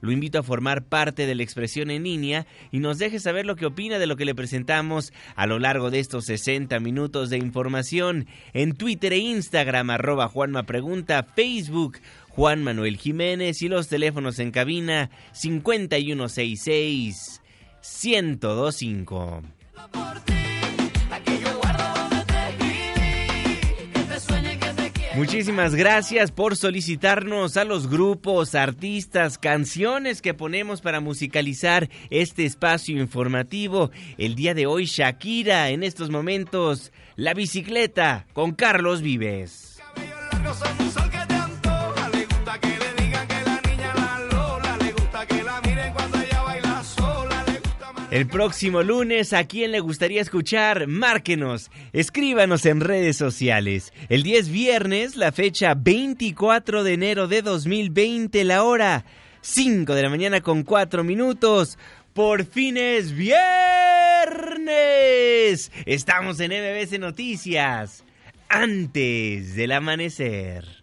lo invito a formar parte de la expresión en línea y nos deje saber lo que opina de lo que le presentamos a lo largo de estos 60 minutos de información en Twitter e Instagram arroba Juanma Pregunta, Facebook Juan Manuel Jiménez y los teléfonos en cabina 5166 1025. Muchísimas gracias por solicitarnos a los grupos, artistas, canciones que ponemos para musicalizar este espacio informativo. El día de hoy, Shakira, en estos momentos, La bicicleta con Carlos Vives. El próximo lunes, ¿a quién le gustaría escuchar? Márquenos, escríbanos en redes sociales. El 10 viernes, la fecha 24 de enero de 2020, la hora 5 de la mañana con 4 minutos. Por fin es viernes. Estamos en MBS Noticias. Antes del amanecer.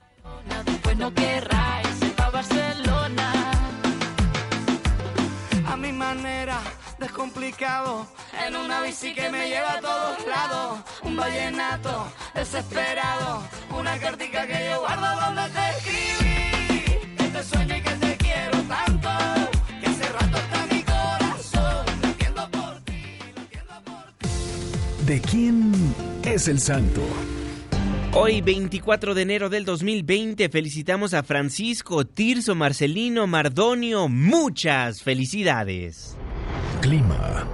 Descomplicado. En una bici que me lleva a todos lados. Un vallenato desesperado. Una cartica que yo guardo donde te escribí. Que te sueño y que te quiero tanto. Que hace rato está mi corazón. Latiendo por ti, latiendo por ti. ¿De quién es el santo? Hoy, 24 de enero del 2020, felicitamos a Francisco, Tirso, Marcelino, Mardonio. Muchas felicidades. Clima.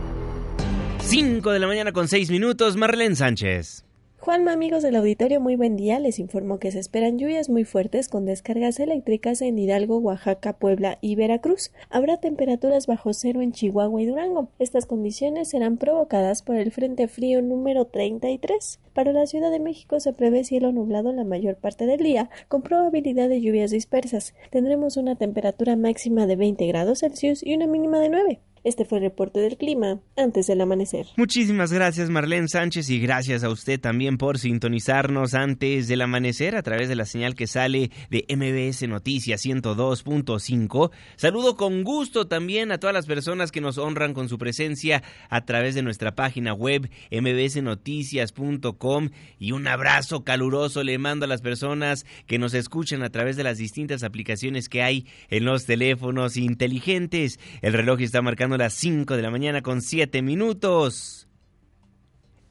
5 de la mañana con 6 minutos, Marlene Sánchez. Juanma, amigos del auditorio, muy buen día. Les informo que se esperan lluvias muy fuertes con descargas eléctricas en Hidalgo, Oaxaca, Puebla y Veracruz. Habrá temperaturas bajo cero en Chihuahua y Durango. Estas condiciones serán provocadas por el Frente Frío número 33. Para la Ciudad de México se prevé cielo nublado la mayor parte del día, con probabilidad de lluvias dispersas. Tendremos una temperatura máxima de 20 grados Celsius y una mínima de 9. Este fue el reporte del clima antes del amanecer. Muchísimas gracias Marlene Sánchez y gracias a usted también por sintonizarnos antes del amanecer a través de la señal que sale de MBS Noticias 102.5. Saludo con gusto también a todas las personas que nos honran con su presencia a través de nuestra página web mbsnoticias.com y un abrazo caluroso le mando a las personas que nos escuchan a través de las distintas aplicaciones que hay en los teléfonos inteligentes. El reloj está marcando las 5 de la mañana con 7 minutos.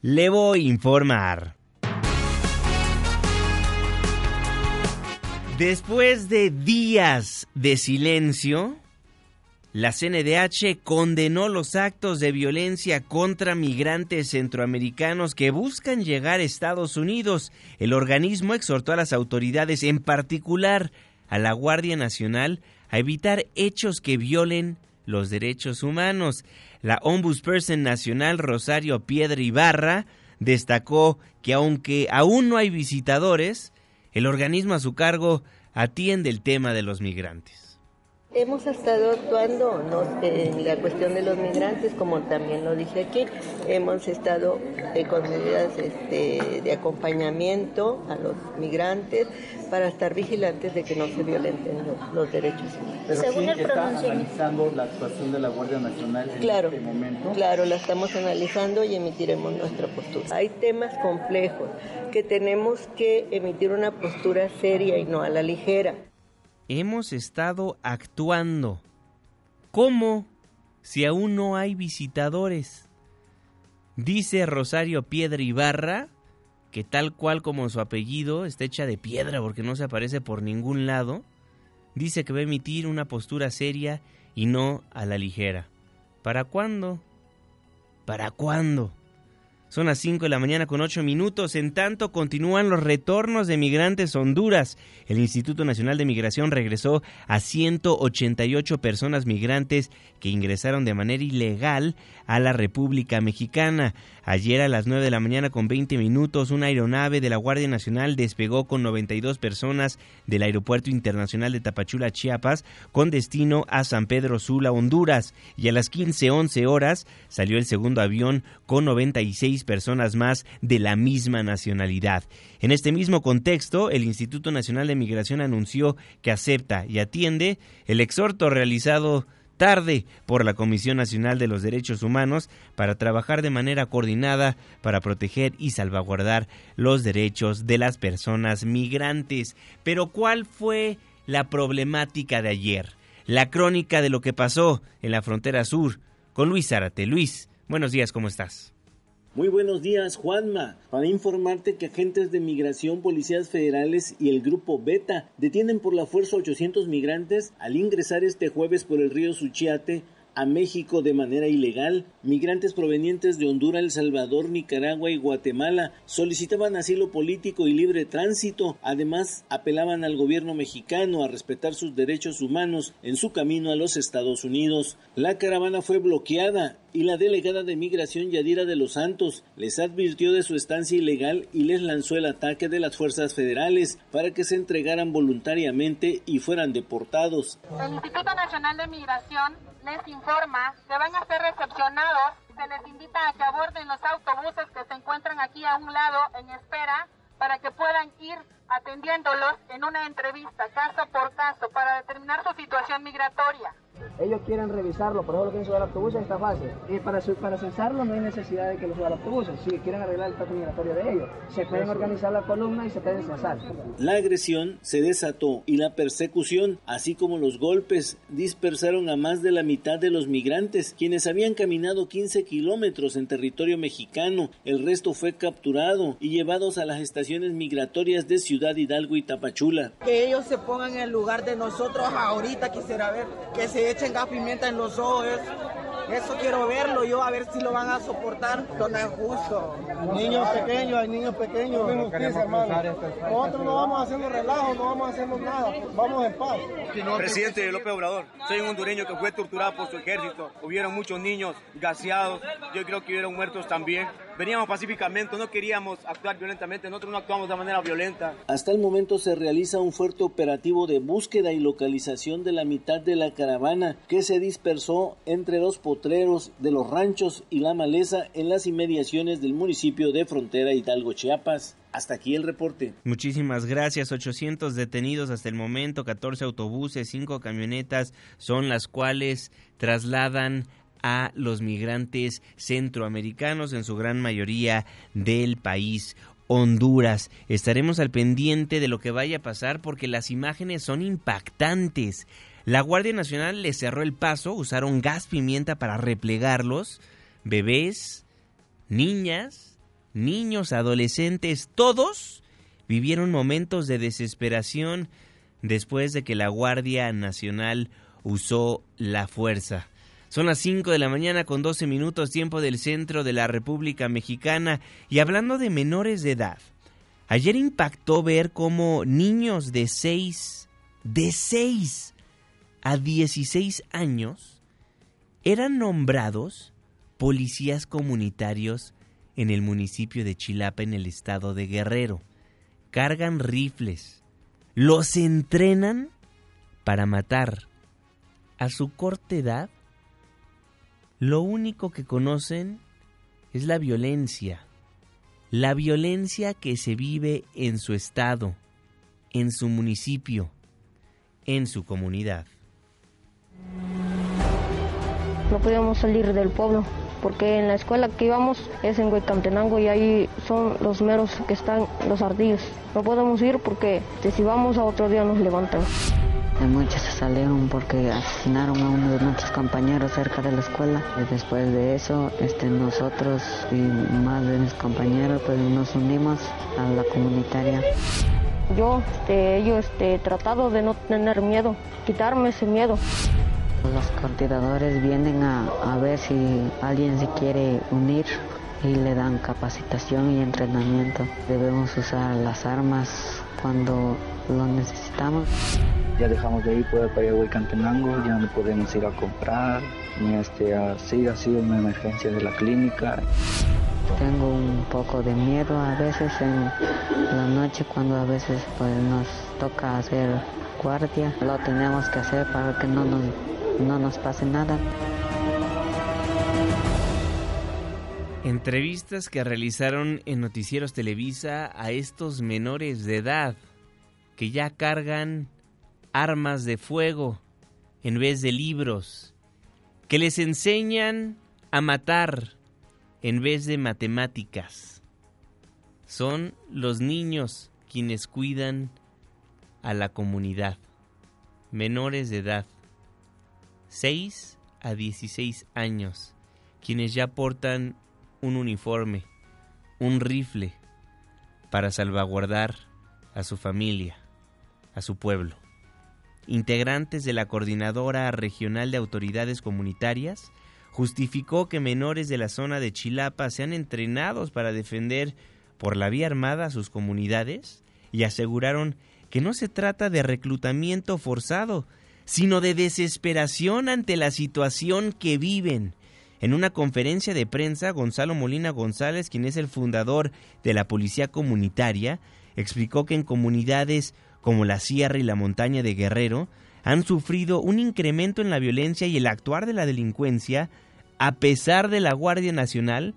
Le voy a informar. Después de días de silencio, la CNDH condenó los actos de violencia contra migrantes centroamericanos que buscan llegar a Estados Unidos. El organismo exhortó a las autoridades, en particular a la Guardia Nacional, a evitar hechos que violen los derechos humanos. La Ombudsperson Nacional Rosario Piedra Ibarra destacó que aunque aún no hay visitadores, el organismo a su cargo atiende el tema de los migrantes. Hemos estado actuando en la cuestión de los migrantes, como también lo dije aquí. Hemos estado eh, con medidas este, de acompañamiento a los migrantes para estar vigilantes de que no se violenten los, derechos humanos. Pero Según sí está analizando la actuación de la Guardia Nacional en claro, este momento. Claro, la estamos analizando y emitiremos nuestra postura. Hay temas complejos que tenemos que emitir una postura seria y no a la ligera hemos estado actuando. ¿Cómo? Si aún no hay visitadores. Dice Rosario Piedra Ibarra que tal cual como su apellido está hecha de piedra porque no se aparece por ningún lado, dice que va a emitir una postura seria y no a la ligera. ¿Para cuándo? ¿Para cuándo? Son las 5 de la mañana con 8 minutos. En tanto, continúan los retornos de migrantes a Honduras. El Instituto Nacional de Migración regresó a 188 personas migrantes que ingresaron de manera ilegal a la República Mexicana. Ayer a las 9 de la mañana con 20 minutos, una aeronave de la Guardia Nacional despegó con 92 personas del Aeropuerto Internacional de Tapachula, Chiapas, con destino a San Pedro Sula, Honduras. Y a las 15.11 horas salió el segundo avión con 96 personas más de la misma nacionalidad. En este mismo contexto, el Instituto Nacional de Migración anunció que acepta y atiende el exhorto realizado tarde por la Comisión Nacional de los Derechos Humanos para trabajar de manera coordinada para proteger y salvaguardar los derechos de las personas migrantes. Pero ¿cuál fue la problemática de ayer? La crónica de lo que pasó en la frontera sur con Luis Zárate. Luis, buenos días, ¿cómo estás? Muy buenos días, Juanma. Para informarte que agentes de migración, policías federales y el grupo Beta detienen por la fuerza 800 migrantes al ingresar este jueves por el río Suchiate a México de manera ilegal. Migrantes provenientes de Honduras, El Salvador, Nicaragua y Guatemala solicitaban asilo político y libre tránsito. Además, apelaban al gobierno mexicano a respetar sus derechos humanos en su camino a los Estados Unidos. La caravana fue bloqueada y la delegada de migración Yadira de los Santos les advirtió de su estancia ilegal y les lanzó el ataque de las fuerzas federales para que se entregaran voluntariamente y fueran deportados. El Instituto Nacional de Migración les informa que van a ser recepcionados. Se les invita a que aborden los autobuses que se encuentran aquí a un lado en espera para que puedan ir atendiéndolos en una entrevista caso por caso para determinar su situación migratoria. Ellos quieren revisarlo, por ejemplo, quieren subir al autobús, está fácil. Y para, para censarlo no hay necesidad de que lo suba al autobús, si quieren arreglar el estatus migratorio de ellos. Se pueden organizar la columna y se pueden censar. La agresión se desató y la persecución, así como los golpes, dispersaron a más de la mitad de los migrantes, quienes habían caminado 15 kilómetros en territorio mexicano. El resto fue capturado y llevados a las estaciones migratorias de Ciudad Hidalgo y Tapachula. Que ellos se pongan en el lugar de nosotros ahorita, quisiera ver que se echen gas pimienta en los ojos. Eso quiero verlo yo, a ver si lo van a soportar. No es justo. Niños pequeños, hay niños pequeños. No Nosotros no vamos haciendo relajo, no vamos haciendo nada. Vamos en paz. Presidente López Obrador, soy un hondureño que fue torturado por su ejército. Hubieron muchos niños gaseados. Yo creo que hubieron muertos también veníamos pacíficamente, no queríamos actuar violentamente, nosotros no actuamos de manera violenta. Hasta el momento se realiza un fuerte operativo de búsqueda y localización de la mitad de la caravana que se dispersó entre los potreros de los ranchos y la maleza en las inmediaciones del municipio de Frontera Hidalgo, Chiapas. Hasta aquí el reporte. Muchísimas gracias. 800 detenidos hasta el momento, 14 autobuses, 5 camionetas son las cuales trasladan a los migrantes centroamericanos, en su gran mayoría del país Honduras. Estaremos al pendiente de lo que vaya a pasar porque las imágenes son impactantes. La Guardia Nacional les cerró el paso, usaron gas pimienta para replegarlos. Bebés, niñas, niños, adolescentes, todos vivieron momentos de desesperación después de que la Guardia Nacional usó la fuerza. Son las 5 de la mañana con 12 minutos tiempo del centro de la República Mexicana y hablando de menores de edad. Ayer impactó ver cómo niños de 6, de 6 a 16 años eran nombrados policías comunitarios en el municipio de Chilapa, en el estado de Guerrero. Cargan rifles, los entrenan para matar. A su corta edad, lo único que conocen es la violencia, la violencia que se vive en su estado, en su municipio, en su comunidad. No podíamos salir del pueblo porque en la escuela que íbamos es en Huecantenango y ahí son los meros que están los ardillos. No podemos ir porque si vamos a otro día nos levantan. Muchos se salieron porque asesinaron a uno de nuestros compañeros cerca de la escuela y después de eso este, nosotros y más de mis compañeros pues nos unimos a la comunitaria. Yo, este, yo este, he tratado de no tener miedo, quitarme ese miedo. Los coordinadores vienen a, a ver si alguien se quiere unir y le dan capacitación y entrenamiento. Debemos usar las armas cuando lo necesitamos. Ya dejamos de ir por para Huaycantenango, ya no podemos ir a comprar, ni este, así ha sido una emergencia de la clínica. Tengo un poco de miedo a veces en la noche cuando a veces pues nos toca hacer guardia. Lo tenemos que hacer para que no nos no nos pase nada. Entrevistas que realizaron en Noticieros Televisa a estos menores de edad que ya cargan armas de fuego en vez de libros, que les enseñan a matar en vez de matemáticas. Son los niños quienes cuidan a la comunidad, menores de edad. 6 a 16 años, quienes ya portan un uniforme, un rifle, para salvaguardar a su familia, a su pueblo. Integrantes de la Coordinadora Regional de Autoridades Comunitarias justificó que menores de la zona de Chilapa sean entrenados para defender por la vía armada a sus comunidades y aseguraron que no se trata de reclutamiento forzado, sino de desesperación ante la situación que viven. En una conferencia de prensa, Gonzalo Molina González, quien es el fundador de la Policía Comunitaria, explicó que en comunidades como la Sierra y la Montaña de Guerrero han sufrido un incremento en la violencia y el actuar de la delincuencia, a pesar de la Guardia Nacional,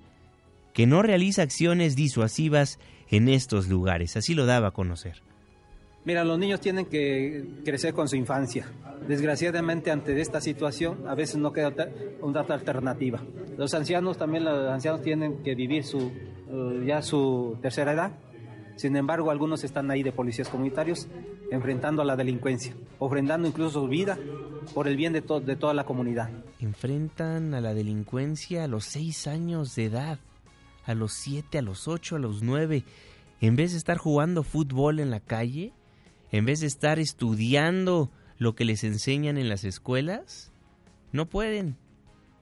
que no realiza acciones disuasivas en estos lugares. Así lo daba a conocer. Mira, los niños tienen que crecer con su infancia. Desgraciadamente, ante esta situación, a veces no queda una alternativa. Los ancianos también, los ancianos tienen que vivir su, eh, ya su tercera edad. Sin embargo, algunos están ahí de policías comunitarios enfrentando a la delincuencia, ofrendando incluso su vida por el bien de, de toda la comunidad. Enfrentan a la delincuencia a los seis años de edad, a los siete, a los ocho, a los nueve. En vez de estar jugando fútbol en la calle, en vez de estar estudiando lo que les enseñan en las escuelas, no pueden,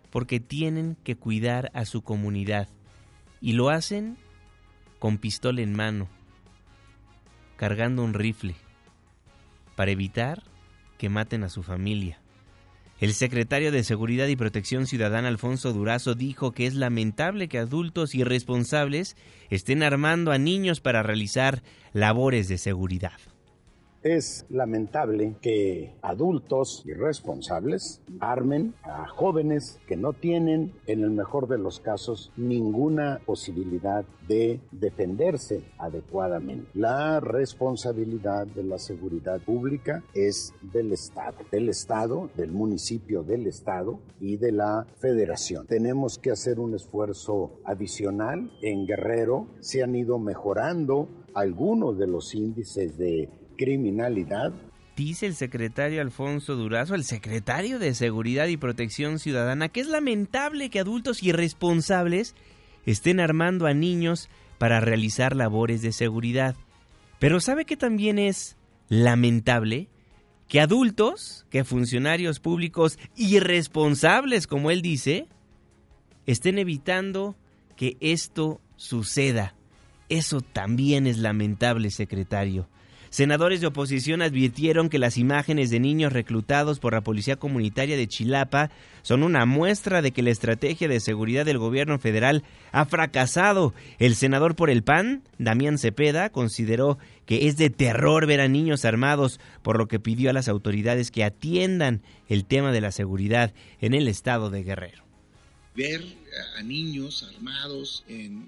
porque tienen que cuidar a su comunidad. Y lo hacen con pistola en mano, cargando un rifle, para evitar que maten a su familia. El secretario de Seguridad y Protección Ciudadana Alfonso Durazo dijo que es lamentable que adultos irresponsables estén armando a niños para realizar labores de seguridad. Es lamentable que adultos irresponsables armen a jóvenes que no tienen, en el mejor de los casos, ninguna posibilidad de defenderse adecuadamente. La responsabilidad de la seguridad pública es del Estado, del Estado, del municipio del Estado y de la Federación. Tenemos que hacer un esfuerzo adicional. En Guerrero se han ido mejorando algunos de los índices de criminalidad. Dice el secretario Alfonso Durazo, el secretario de Seguridad y Protección Ciudadana, que es lamentable que adultos irresponsables estén armando a niños para realizar labores de seguridad. Pero ¿sabe que también es lamentable? Que adultos, que funcionarios públicos irresponsables, como él dice, estén evitando que esto suceda. Eso también es lamentable, secretario. Senadores de oposición advirtieron que las imágenes de niños reclutados por la Policía Comunitaria de Chilapa son una muestra de que la estrategia de seguridad del gobierno federal ha fracasado. El senador por el PAN, Damián Cepeda, consideró que es de terror ver a niños armados, por lo que pidió a las autoridades que atiendan el tema de la seguridad en el estado de Guerrero a niños armados en,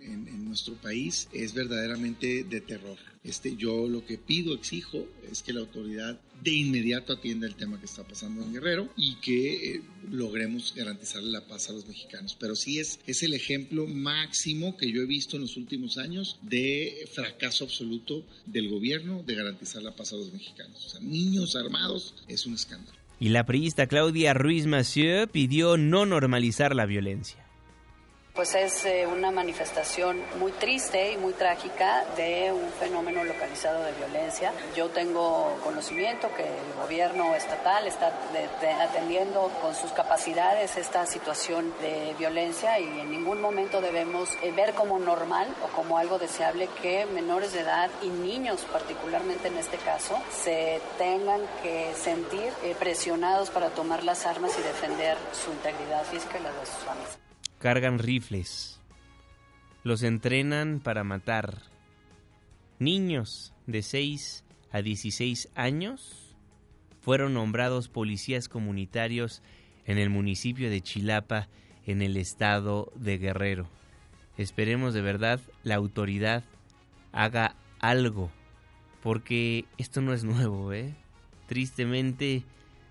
nuestro país es verdaderamente de terror. Este, yo lo que pido, exijo, es que la autoridad de inmediato atienda el tema que está pasando en Guerrero y que eh, logremos garantizarle la paz a los mexicanos. Pero sí es, es el ejemplo máximo que yo he visto en los últimos años de fracaso absoluto del gobierno de garantizar la paz a los mexicanos. O sea, niños armados es un escándalo. Y la priista Claudia Ruiz Massieu pidió no normalizar la violencia pues es eh, una manifestación muy triste y muy trágica de un fenómeno localizado de violencia. Yo tengo conocimiento que el gobierno estatal está atendiendo con sus capacidades esta situación de violencia y en ningún momento debemos eh, ver como normal o como algo deseable que menores de edad y niños particularmente en este caso se tengan que sentir eh, presionados para tomar las armas y defender su integridad física y la de sus familias cargan rifles, los entrenan para matar. Niños de 6 a 16 años fueron nombrados policías comunitarios en el municipio de Chilapa, en el estado de Guerrero. Esperemos de verdad la autoridad haga algo, porque esto no es nuevo, ¿eh? Tristemente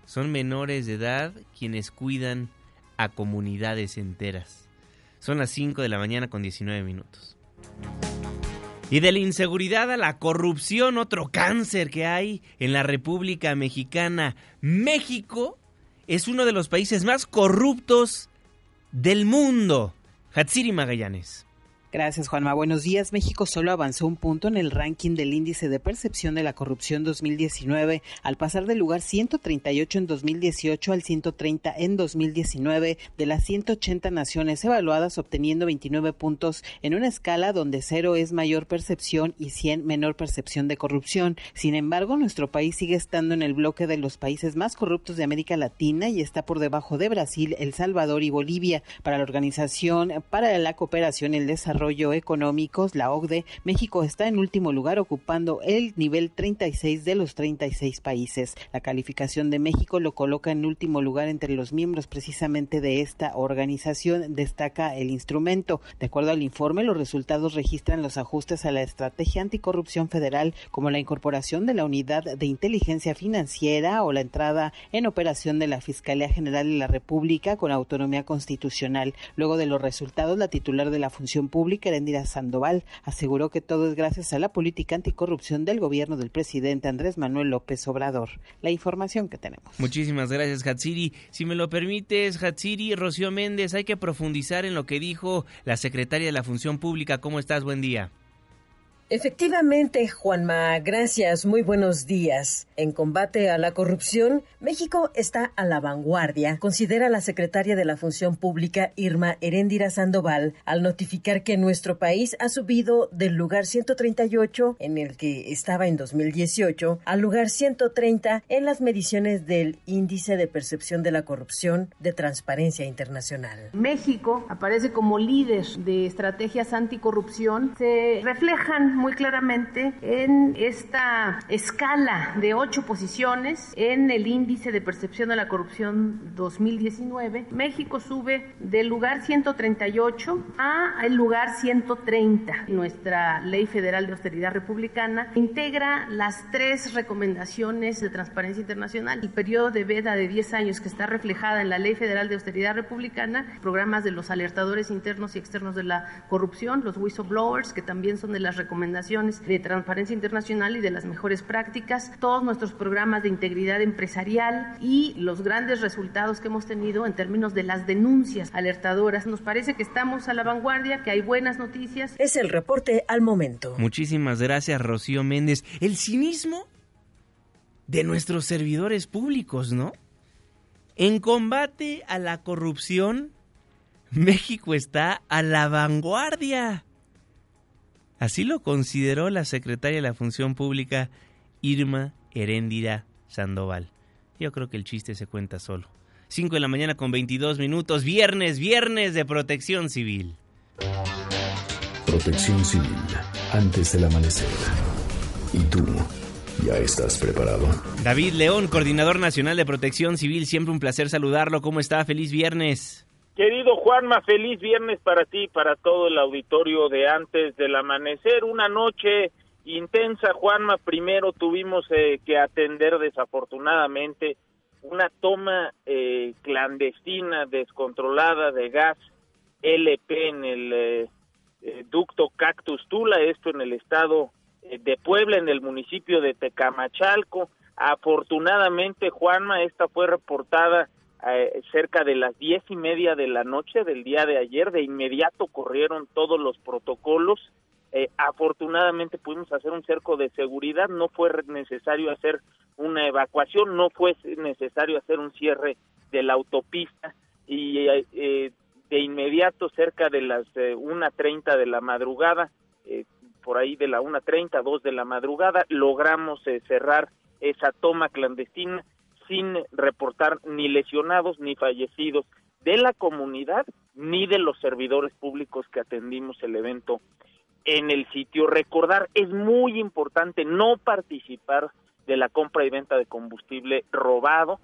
son menores de edad quienes cuidan a comunidades enteras. Son las 5 de la mañana con 19 minutos. Y de la inseguridad a la corrupción, otro cáncer que hay en la República Mexicana. México es uno de los países más corruptos del mundo. Hatsiri Magallanes. Gracias, Juanma. Buenos días. México solo avanzó un punto en el ranking del índice de percepción de la corrupción 2019, al pasar del lugar 138 en 2018 al 130 en 2019 de las 180 naciones evaluadas, obteniendo 29 puntos en una escala donde cero es mayor percepción y 100 menor percepción de corrupción. Sin embargo, nuestro país sigue estando en el bloque de los países más corruptos de América Latina y está por debajo de Brasil, El Salvador y Bolivia. Para la Organización para la Cooperación y el Desarrollo, Económicos, la OCDE, México está en último lugar ocupando el nivel 36 de los 36 países. La calificación de México lo coloca en último lugar entre los miembros precisamente de esta organización, destaca el instrumento. De acuerdo al informe, los resultados registran los ajustes a la estrategia anticorrupción federal, como la incorporación de la unidad de inteligencia financiera o la entrada en operación de la Fiscalía General de la República con autonomía constitucional. Luego de los resultados, la titular de la función pública Pública, Sandoval, aseguró que todo es gracias a la política anticorrupción del gobierno del presidente Andrés Manuel López Obrador. La información que tenemos. Muchísimas gracias, Hatsiri. Si me lo permites, Hatsiri, Rocío Méndez, hay que profundizar en lo que dijo la secretaria de la Función Pública. ¿Cómo estás? Buen día. Efectivamente, Juanma, gracias, muy buenos días. En combate a la corrupción, México está a la vanguardia, considera la secretaria de la Función Pública Irma Heréndira Sandoval al notificar que nuestro país ha subido del lugar 138 en el que estaba en 2018 al lugar 130 en las mediciones del Índice de Percepción de la Corrupción de Transparencia Internacional. México aparece como líder de estrategias anticorrupción. Se reflejan muy claramente en esta escala de ocho posiciones en el índice de percepción de la corrupción 2019. México sube del lugar 138 a el lugar 130. Nuestra Ley Federal de Austeridad Republicana integra las tres recomendaciones de Transparencia Internacional. El periodo de veda de 10 años que está reflejada en la Ley Federal de Austeridad Republicana, programas de los alertadores internos y externos de la corrupción, los whistleblowers, que también son de las recomendaciones recomendaciones de Transparencia Internacional y de las mejores prácticas, todos nuestros programas de integridad empresarial y los grandes resultados que hemos tenido en términos de las denuncias alertadoras. Nos parece que estamos a la vanguardia, que hay buenas noticias. Es el reporte al momento. Muchísimas gracias, Rocío Méndez. El cinismo de nuestros servidores públicos, ¿no? En combate a la corrupción, México está a la vanguardia. Así lo consideró la secretaria de la Función Pública, Irma Heréndira Sandoval. Yo creo que el chiste se cuenta solo. 5 de la mañana con 22 minutos, viernes, viernes de protección civil. Protección civil, antes del amanecer. ¿Y tú? ¿Ya estás preparado? David León, coordinador nacional de protección civil, siempre un placer saludarlo. ¿Cómo está? Feliz viernes. Querido Juanma, feliz viernes para ti, para todo el auditorio de antes del amanecer. Una noche intensa, Juanma. Primero tuvimos eh, que atender desafortunadamente una toma eh, clandestina, descontrolada de gas LP en el eh, ducto Cactus Tula, esto en el estado de Puebla, en el municipio de Tecamachalco. Afortunadamente, Juanma, esta fue reportada cerca de las diez y media de la noche del día de ayer. De inmediato corrieron todos los protocolos eh, afortunadamente pudimos hacer un cerco de seguridad, no fue necesario hacer una evacuación, no fue necesario hacer un cierre de la autopista y eh, de inmediato cerca de las eh, una treinta de la madrugada, por ahí de la una treinta, dos de la madrugada, logramos cerrar esa toma clandestina sin reportar ni lesionados ni fallecidos de la comunidad ni de los servidores públicos que atendimos el evento en el sitio. Recordar, es muy importante no participar de la compra y venta de combustible robado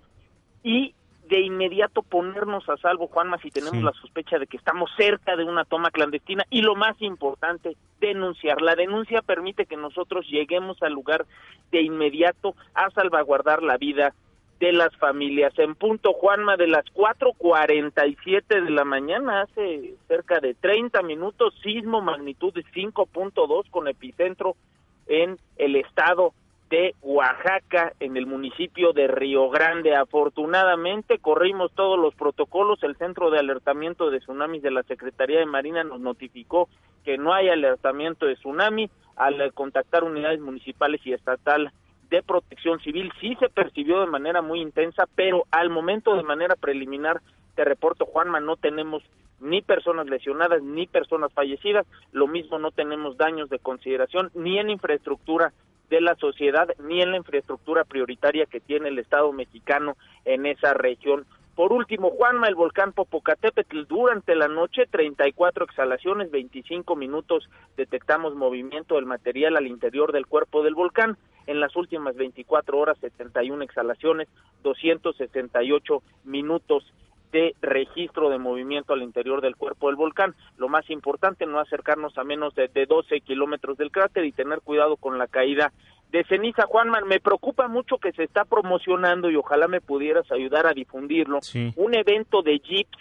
y de inmediato ponernos a salvo, Juanma, si tenemos la sospecha de que estamos cerca de una toma clandestina y lo más importante, denunciar. La denuncia permite que nosotros lleguemos al lugar de inmediato a salvaguardar la vida de las familias. En punto, Juanma, de las 4.47 de la mañana, hace cerca de 30 minutos, sismo magnitud de 5.2 con epicentro en el estado de Oaxaca, en el municipio de Río Grande. Afortunadamente, corrimos todos los protocolos. El Centro de Alertamiento de Tsunamis de la Secretaría de Marina nos notificó que no hay alertamiento de tsunami al contactar unidades municipales y estatal de protección civil. Sí se percibió de manera muy intensa, pero al momento de manera preliminar, te reporto Juanma, no tenemos ni personas lesionadas ni personas fallecidas, lo mismo no tenemos daños de consideración ni en infraestructura de la sociedad ni en la infraestructura prioritaria que tiene el Estado mexicano en esa región. Por último, Juanma, el volcán Popocatépetl, durante la noche 34 exhalaciones, 25 minutos detectamos movimiento del material al interior del cuerpo del volcán en las últimas 24 horas 71 exhalaciones, 268 minutos de registro de movimiento al interior del cuerpo del volcán. Lo más importante, no acercarnos a menos de, 12 kilómetros del cráter y tener cuidado con la caída de ceniza. Juanman, me preocupa mucho que se está promocionando y ojalá me pudieras ayudar a difundirlo. Un evento de jeeps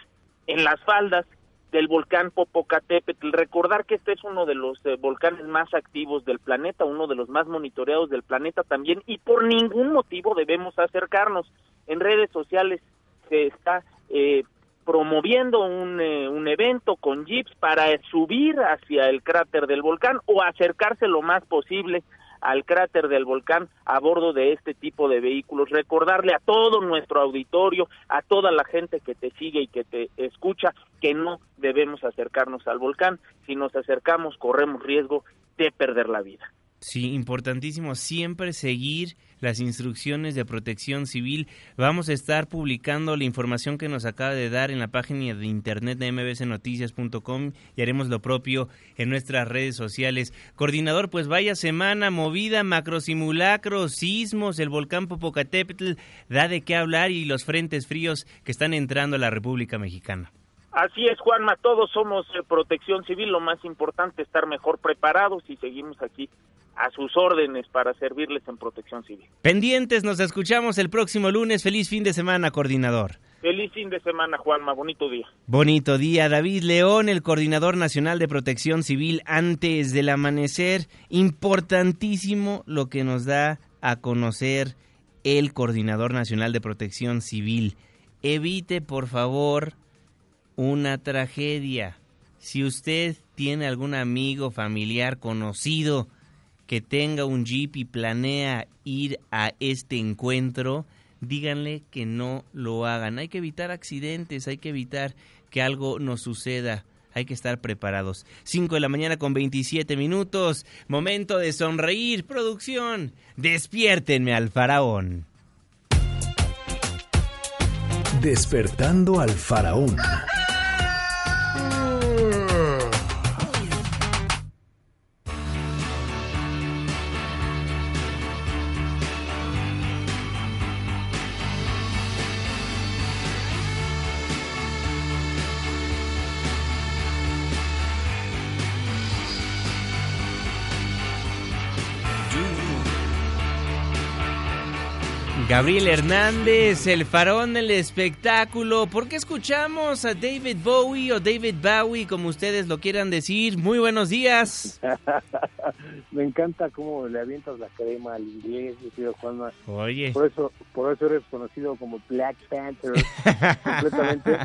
en las faldas del volcán Popocatépetl. Recordar que este es uno de los eh, volcanes más activos del planeta, uno de los más monitoreados del planeta también, y por ningún motivo debemos acercarnos. En redes sociales se está eh, promoviendo un, eh, un evento con jeeps para subir hacia el cráter del volcán o acercarse lo más posible al cráter del volcán a bordo de este tipo de vehículos. Recordarle a todo nuestro auditorio, a toda la gente que te sigue y que te escucha, que no debemos acercarnos al volcán. Si nos acercamos, corremos riesgo de perder la vida. Sí, importantísimo siempre seguir las instrucciones de protección civil. Vamos a estar publicando la información que nos acaba de dar en la página de internet de mbsnoticias.com y haremos lo propio en nuestras redes sociales. Coordinador, pues vaya semana movida, macrosimulacros, sismos, el volcán Popocatépetl da de qué hablar y los frentes fríos que están entrando a la República Mexicana. Así es, Juanma, todos somos eh, protección civil, lo más importante es estar mejor preparados y seguimos aquí a sus órdenes para servirles en protección civil. Pendientes, nos escuchamos el próximo lunes. Feliz fin de semana, coordinador. Feliz fin de semana, Juanma. Bonito día. Bonito día. David León, el coordinador nacional de protección civil antes del amanecer. Importantísimo lo que nos da a conocer el coordinador nacional de protección civil. Evite, por favor, una tragedia. Si usted tiene algún amigo, familiar, conocido, que tenga un jeep y planea ir a este encuentro, díganle que no lo hagan. Hay que evitar accidentes, hay que evitar que algo nos suceda hay que estar preparados. 5 de la mañana con 27 minutos, momento de sonreír, producción. Despiértenme al faraón. Despertando al faraón. Gabriel Hernández, el farón del espectáculo. ¿Por qué escuchamos a David Bowie o David Bowie, como ustedes lo quieran decir? Muy buenos días. Me encanta cómo le avientas la crema al inglés, tío Juanma. Oye. Por eso, por eso eres conocido como Black Panther, completamente,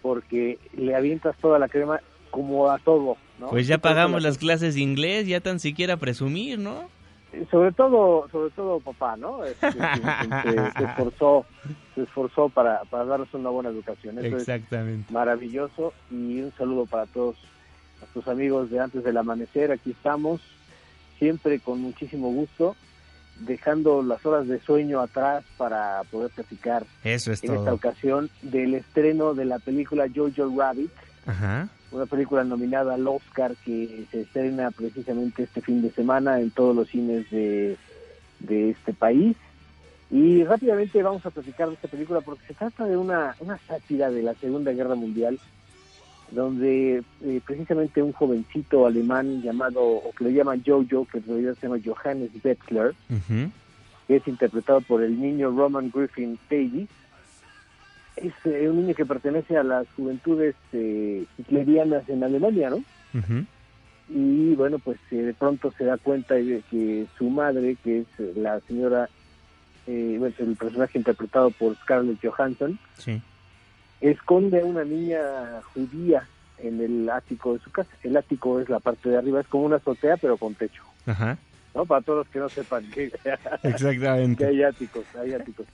porque le avientas toda la crema como a todo, ¿no? Pues ya pagamos las clases de inglés, ya tan siquiera presumir, ¿no? Sobre todo sobre todo papá no este, se, se, esforzó se esforzó para, para darnos una buena educación. Eso exactamente. es maravilloso. Y un saludo para todos nuestros amigos de antes del amanecer. Aquí estamos siempre con muchísimo gusto dejando las horas de sueño atrás para poder platicar Eso es en todo. esta ocasión del estreno de la película Jojo Rabbit. Ajá una película nominada al Oscar que se estrena precisamente este fin de semana en todos los cines de, de este país. Y rápidamente vamos a platicar de esta película porque se trata de una, una sátira de la Segunda Guerra Mundial, donde eh, precisamente un jovencito alemán llamado, o que lo llaman Jojo, que en realidad se llama Johannes Betzler, que es interpretado por el niño Roman Griffin Davis, es eh, un niño que pertenece a las juventudes eh, hitlerianas en Alemania, ¿no? Y bueno, pues eh, de pronto se da cuenta de que su madre, que es eh, la señora, eh, bueno, el personaje interpretado por Scarlett Johansson, Sí. esconde a una niña judía en el ático de su casa. El ático es la parte de arriba, es como una azotea, pero con techo, Ajá. ¿no? Para todos los que no sepan que, Exactamente. que hay áticos, hay áticos.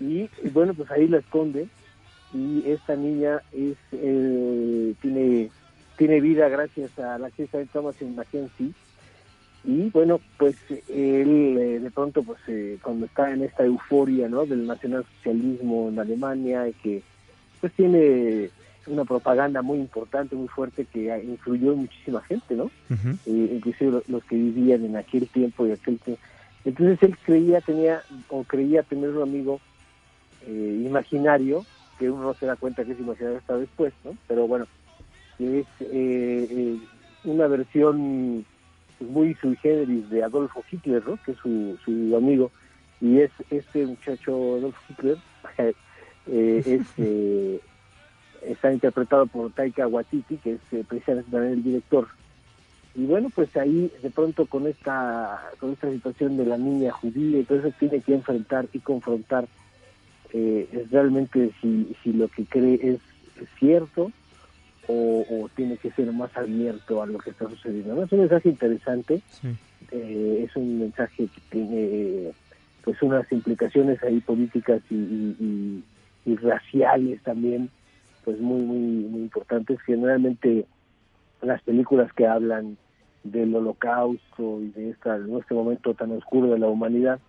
Y y bueno, pues ahí la esconde. Y esta niña es eh, tiene tiene vida gracias a la actriz de Thomas Mackenzie. Y bueno pues él eh, de pronto pues eh, cuando está en esta euforia no del nacionalsocialismo en Alemania y que pues tiene una propaganda muy importante muy fuerte que influyó en muchísima gente no eh, inclusive lo- los que vivían en aquel tiempo y aquel tiempo. Entonces él creía, tenía, o creía tener un amigo eh, imaginario, que uno no se da cuenta que es imaginario hasta después, ¿no? Pero bueno, es eh, eh, una versión pues, muy sui generis de Adolfo Hitler, ¿no? Que es su, su amigo, y es este muchacho Adolfo Hitler, eh, es, eh, está interpretado por Taika Waititi, que es precisamente también el director y bueno pues ahí de pronto con esta con esta situación de la niña judía entonces tiene que enfrentar y confrontar eh, es realmente si, si lo que cree es cierto o, o tiene que ser más abierto a lo que está sucediendo ¿no? es un mensaje interesante Sí. eh, es un mensaje que tiene pues unas implicaciones ahí políticas y, y- y- y raciales también pues muy muy muy importantes generalmente las películas que hablan del holocausto y de esta de este momento tan oscuro de la humanidad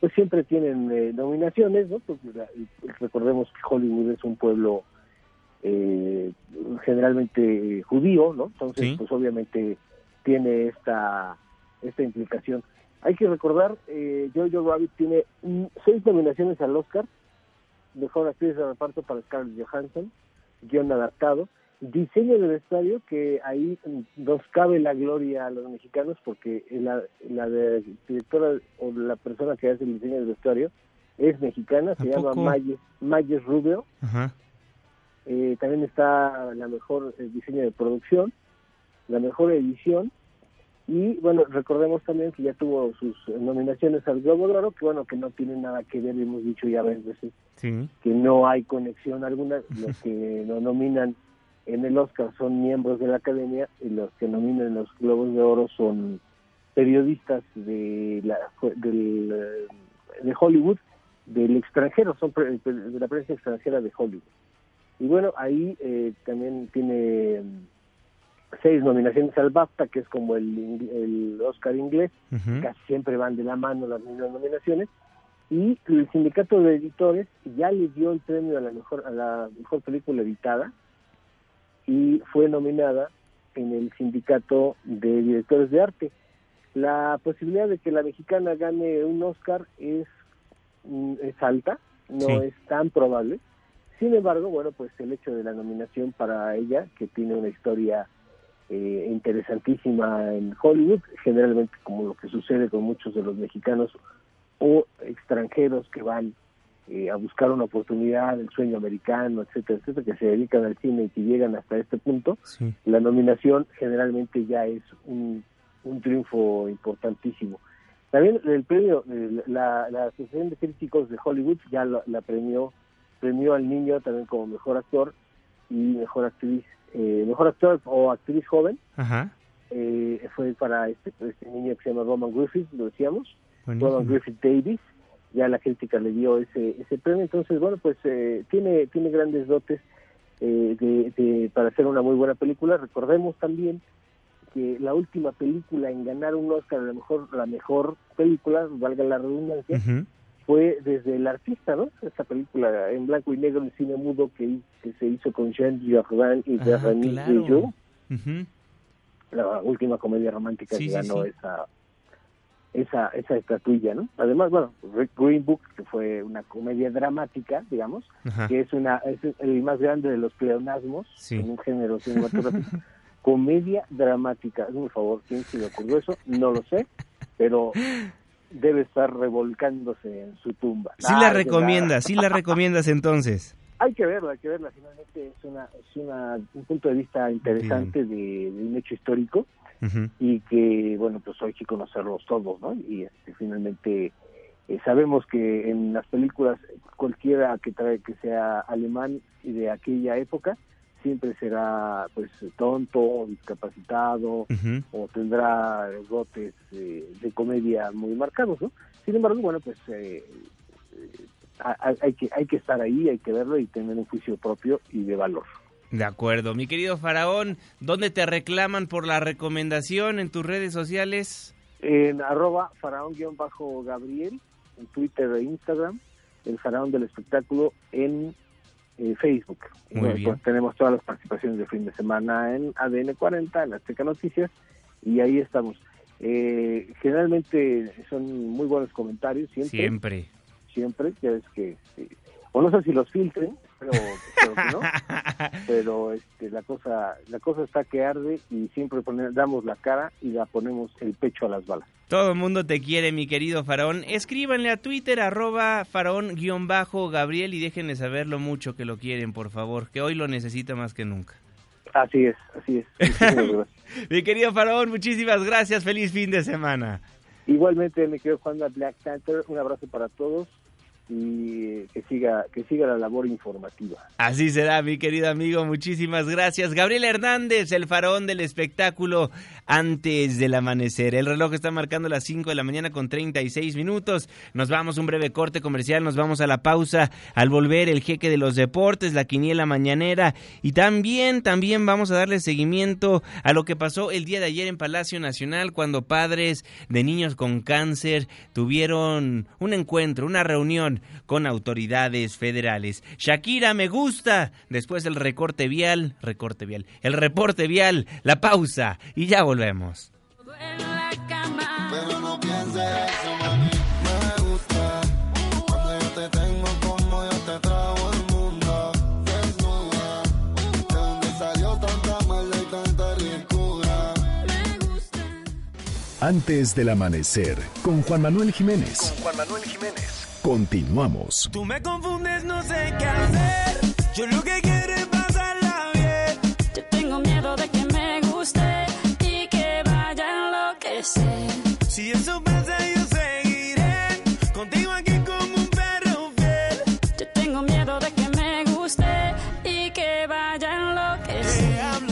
pues siempre tienen eh, nominaciones no porque la- recordemos que Hollywood es un pueblo eh, generalmente judío no entonces Sí. pues obviamente tiene esta esta implicación. Hay que recordar eh, Jojo Rabbit tiene seis nominaciones al Oscar mejor actriz de reparto para Scarlett Johansson guion adaptado diseño de vestuario que ahí nos cabe la gloria a los mexicanos porque la, la directora o la persona que hace el diseño de vestuario es mexicana, se ¿A llama? Mayes, Mayes Rubio. Ajá. Eh, también está la mejor eh, diseño de producción, la mejor edición y bueno, recordemos también que ya tuvo sus nominaciones al Globo de Oro, que bueno, que no tiene nada que ver, hemos dicho ya varias veces Sí. que no hay conexión alguna. Los que lo nominan en el Oscar son miembros de la academia y los que nominan los Globos de Oro son periodistas de la eh, de Hollywood del extranjero son pre- de la prensa extranjera de Hollywood. Y bueno ahí eh, también tiene seis nominaciones al BAFTA, que es como el, el Oscar inglés, casi siempre van de la mano las mismas nominaciones, y el sindicato de editores ya le dio el premio a la mejor a la mejor película editada y fue nominada en el sindicato de directores de arte. La posibilidad de que la mexicana gane un Oscar es, mm, es alta, no es tan probable. Sin embargo, bueno, pues el hecho de la nominación para ella, que tiene una historia eh, interesantísima en Hollywood, generalmente como lo que sucede con muchos de los mexicanos o extranjeros que van eh, a buscar una oportunidad, el sueño americano, etcétera, etcétera, que se dedican al cine y que llegan hasta este punto, la nominación generalmente ya es un, un triunfo importantísimo. También el premio, la, la Asociación de Críticos de Hollywood ya la, premió, premió al niño también como mejor actor y mejor actriz, eh, mejor actor o actriz joven. Eh, fue para este, este niño que se llama Roman Griffith, lo decíamos, Roman Griffith Davis ya la crítica le dio ese, ese premio, entonces bueno, pues eh, tiene, tiene grandes dotes eh, de, para hacer una muy buena película. Recordemos también que la última película en ganar un Oscar, a lo mejor la mejor película, valga la redundancia, fue desde El Artista, ¿no? Esta película en blanco y negro en cine mudo que, que se hizo con Jean Jordan y ah, claro. La última comedia romántica que ganó esa esa, esa estatuilla, ¿no? Además, bueno, Green Book, que fue una comedia dramática, digamos, que es una es el más grande de los pleonasmos en un género cinematográfico. comedia dramática, por favor, ¿quién se le ocurrió eso? No lo sé, pero debe estar revolcándose en su tumba. Sí la recomiendas, sí la recomiendas entonces. Hay que verla, hay que verla, finalmente es, una, es una, un punto de vista interesante de, de un hecho histórico y que, bueno, pues hay que conocerlos todos, ¿no? Y este, finalmente eh, sabemos que en las películas cualquiera que trae que sea alemán y de aquella época siempre será pues tonto, discapacitado o tendrá dotes eh, de comedia muy marcados, ¿no? Sin embargo, bueno, pues eh, hay que hay que estar ahí, hay que verlo y tener un juicio propio y de valor. De acuerdo. Mi querido Faraón, ¿dónde te reclaman por la recomendación en tus redes sociales? En arroba faraón-gabriel, en Twitter e Instagram, el Faraón del Espectáculo en eh, Facebook. Muy Pues tenemos todas las participaciones de fin de semana en ADN 40, en Azteca Noticias, y ahí estamos. Eh, generalmente son muy buenos comentarios, siempre. Siempre. Siempre, ya es que, eh, o no sé si los filtren, pero, no. Pero este, la cosa la cosa está que arde y siempre damos la cara y la ponemos el pecho a las balas. Todo el mundo te quiere, mi querido Faraón. Escríbanle a Twitter, arroba faraón-gabriel y déjenle saber lo mucho que lo quieren, por favor, que hoy lo necesita más que nunca. Así es, así es. mi querido Faraón, muchísimas gracias. Feliz fin de semana. Igualmente, mi querido Juan de Black Panther, un abrazo para todos y que siga que siga la labor informativa. Así será, mi querido amigo. Muchísimas gracias. Gabriel Hernández, el faraón del espectáculo antes del amanecer. El reloj está marcando las 5 de la mañana con 36 minutos. Nos vamos un breve corte comercial, nos vamos a la pausa. Al volver el jeque de los deportes, la quiniela mañanera y también también vamos a darle seguimiento a lo que pasó el día de ayer en Palacio Nacional cuando padres de niños con cáncer tuvieron un encuentro, una reunión con autoridades federales. Shakira me gusta. Después el recorte vial, recorte vial, el reporte vial, la pausa y ya volvemos. Antes del amanecer, con Juan Manuel Jiménez. Con Juan Manuel Jiménez. Continuamos. Tú me confundes, no sé qué hacer. Yo lo que quiero es pasarla bien. Yo tengo miedo de que me guste y que vaya a enloquecer. Si eso pasa, yo seguiré contigo aquí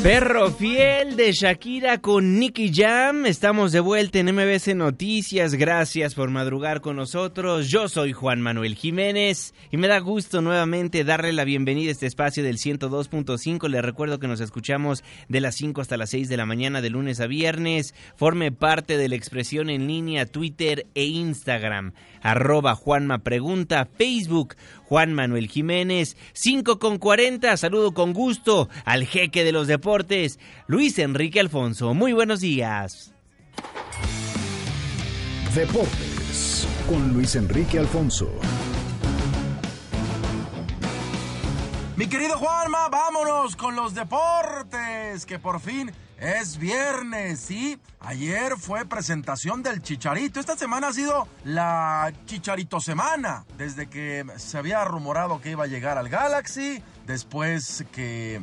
Perro fiel de Shakira con Nicky Jam. Estamos de vuelta en MBC Noticias. Gracias por madrugar con nosotros. Yo soy Juan Manuel Jiménez y me da gusto nuevamente darle la bienvenida a este espacio del 102.5. Les recuerdo que nos escuchamos de las 5 hasta las 6 de la mañana de lunes a viernes. Forme parte de la expresión en línea Twitter e Instagram. Arroba Juanma Pregunta, Facebook Juan Manuel Jiménez, 5 con 40. Saludo con gusto al jeque de los deportes, Luis Enrique Alfonso. Muy buenos días. Deportes con Luis Enrique Alfonso. Mi querido Juanma, vámonos con los deportes, que por fin es viernes, ¿sí? Ayer fue presentación del Chicharito. Esta semana ha sido la Chicharito semana, desde que se había rumorado que iba a llegar al Galaxy, después que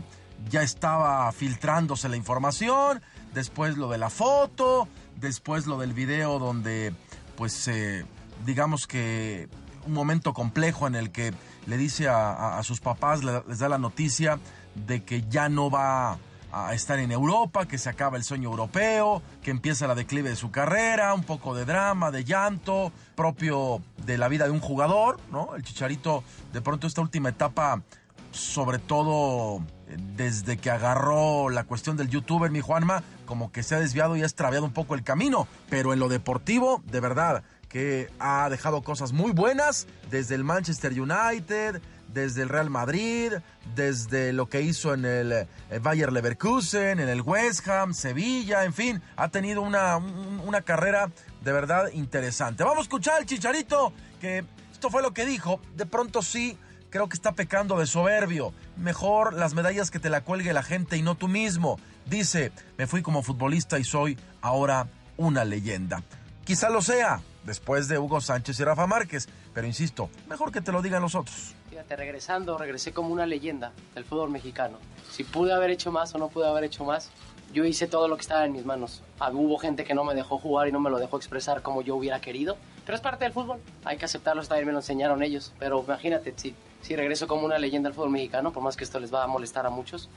ya estaba filtrándose la información, después lo de la foto, después lo del video donde, pues, eh, digamos que un momento complejo en el que le dice a, sus papás, le- les da la noticia de que ya no va a estar en Europa, que se acaba el sueño europeo, que empieza la declive de su carrera, un poco de drama, de llanto, propio de la vida de un jugador, ¿no? El Chicharito, de pronto esta última etapa, sobre todo eh, desde que agarró la cuestión del youtuber, mi Juanma, como que se ha desviado y ha extraviado un poco el camino, pero en lo deportivo, de verdad, que ha dejado cosas muy buenas desde el Manchester United, desde el Real Madrid, desde lo que hizo en el eh, Bayer Leverkusen, en el West Ham, Sevilla, en fin, ha tenido una, un- una carrera de verdad interesante. Vamos a escuchar al Chicharito, que esto fue lo que dijo, de pronto sí, creo que está pecando de soberbio. Mejor las medallas que te la cuelgue la gente y no tú mismo. Dice, me fui como futbolista y soy ahora una leyenda. Quizá lo sea, después de Hugo Sánchez y Rafa Márquez, pero insisto, mejor que te lo digan los otros. Fíjate, regresando, regresé como una leyenda del fútbol mexicano. Si pude haber hecho más o no pude haber hecho más, yo hice todo lo que estaba en mis manos. Ah, Hubo gente que no me dejó jugar y no me lo dejó expresar como yo hubiera querido, pero es parte del fútbol. Hay que aceptarlo, también me lo enseñaron ellos. Pero imagínate, si, si regreso como una leyenda del fútbol mexicano, por más que esto les va a molestar a muchos,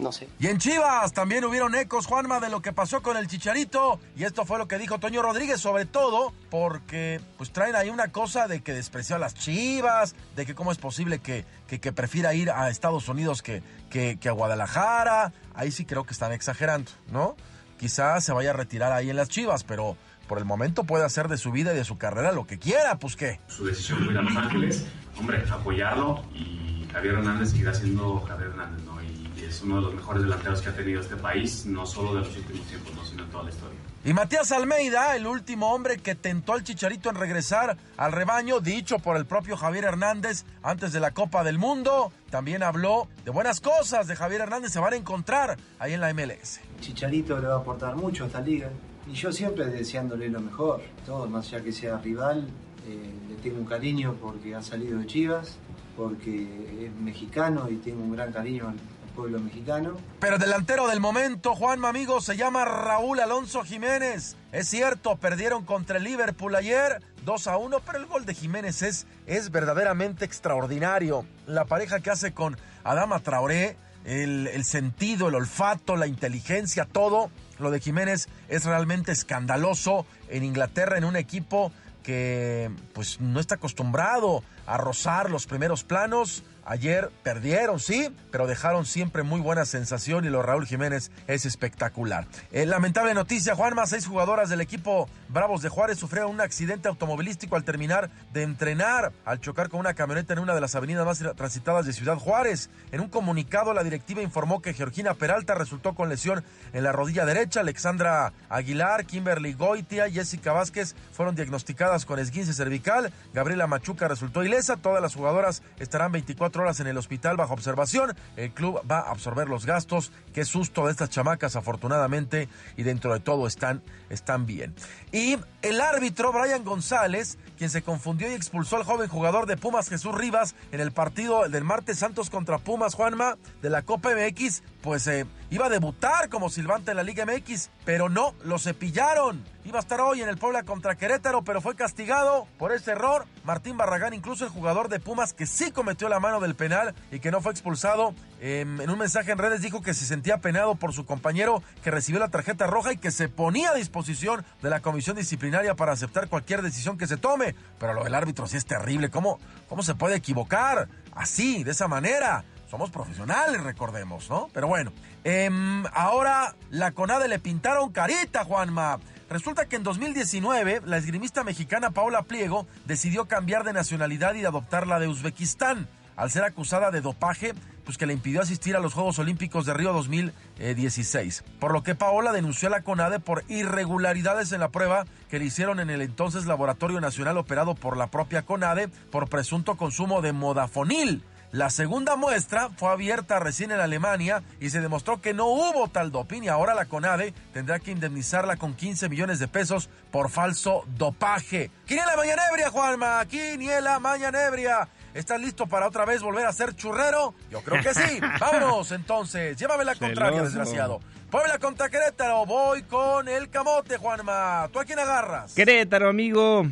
no sé. Y en Chivas también hubieron ecos, Juanma, de lo que pasó con el Chicharito. Y esto fue lo que dijo Toño Rodríguez, sobre todo porque pues traen ahí una cosa de que despreció a las Chivas, de que cómo es posible que, que, que prefiera ir a Estados Unidos que, que, que a Guadalajara. Ahí sí creo que están exagerando, ¿no? Quizás se vaya a retirar ahí en las Chivas, pero por el momento puede hacer de su vida y de su carrera lo que quiera, pues qué. su decisión fue ir a Los Ángeles, hombre, apoyarlo y Javier Hernández seguirá siendo Javier Hernández, ¿no? Y es uno de los mejores delanteros que ha tenido este país, no solo de los últimos tiempos, ¿no? sino en toda la historia. Y Matías Almeida, el último hombre que tentó al Chicharito en regresar al rebaño, dicho por el propio Javier Hernández antes de la Copa del Mundo, también habló de buenas cosas de Javier Hernández, se van a encontrar ahí en la MLS. Chicharito le va a aportar mucho a esta liga. Y yo siempre deseándole lo mejor. Todo, más allá que sea rival, eh, le tengo un cariño porque ha salido de Chivas, porque es mexicano y tengo un gran cariño pueblo mexicano. Pero el delantero del momento, Juanma amigo, se llama Raúl Alonso Jiménez. Es cierto, perdieron contra el Liverpool ayer 2 a 1, pero el gol de Jiménez es, es verdaderamente extraordinario. La pareja que hace con Adama Traoré, el, el sentido, el olfato, la inteligencia, todo. Lo de Jiménez es realmente escandaloso en Inglaterra, en un equipo que pues no está acostumbrado a rozar los primeros planos. Ayer perdieron, sí, pero dejaron siempre muy buena sensación y lo Raúl Jiménez es espectacular. Eh, lamentable noticia, Juanma, seis jugadoras del equipo Bravos de Juárez sufrieron un accidente automovilístico al terminar de entrenar, al chocar con una camioneta en una de las avenidas más transitadas de Ciudad Juárez. En un comunicado, la directiva informó que Georgina Peralta resultó con lesión en la rodilla derecha, Alexandra Aguilar, Kimberly Goitia, Jessica Vázquez fueron diagnosticadas con esguince cervical, Gabriela Machuca resultó ilesa, todas las jugadoras estarán 24 horas en el hospital bajo observación, el club va a absorber los gastos, qué susto de estas chamacas afortunadamente y dentro de todo están, están bien. Y el árbitro Brian González, quien se confundió y expulsó al joven jugador de Pumas Jesús Rivas en el partido del martes Santos contra Pumas Juanma de la Copa MX, pues eh, iba a debutar como silbante en la Liga MX, pero no, lo cepillaron. Iba a estar hoy en el Puebla contra Querétaro, pero fue castigado por ese error. Martín Barragán, incluso el jugador de Pumas que sí cometió la mano del penal y que no fue expulsado, eh, en un mensaje en redes dijo que se sentía penado por su compañero que recibió la tarjeta roja y que se ponía a disposición de la comisión disciplinaria para aceptar cualquier decisión que se tome. Pero lo del árbitro sí es terrible. ¿Cómo, cómo se puede equivocar así, de esa manera? Somos profesionales, recordemos, ¿no? Pero bueno, em, ahora la CONADE le pintaron carita, Juanma. Resulta que en 2019 la esgrimista mexicana Paola Pliego decidió cambiar de nacionalidad y adoptar la de Uzbekistán al ser acusada de dopaje, pues que le impidió asistir a los Juegos Olímpicos de Río 2016. Por lo que Paola denunció a la CONADE por irregularidades en la prueba que le hicieron en el entonces Laboratorio Nacional operado por la propia CONADE por presunto consumo de modafonil. La segunda muestra fue abierta recién en Alemania y se demostró que no hubo tal doping y ahora la CONADE tendrá que indemnizarla con 15 millones de pesos por falso dopaje. Quiniela Mañanebria, Juanma, Quiniela Mañanebria. ¿Estás listo para otra vez volver a ser churrero? Yo creo que sí. Vámonos entonces. Llévame la contraria, desgraciado. Puebla contra Querétaro. Voy con el camote, Juanma. ¿Tú a quién agarras? Querétaro, amigo.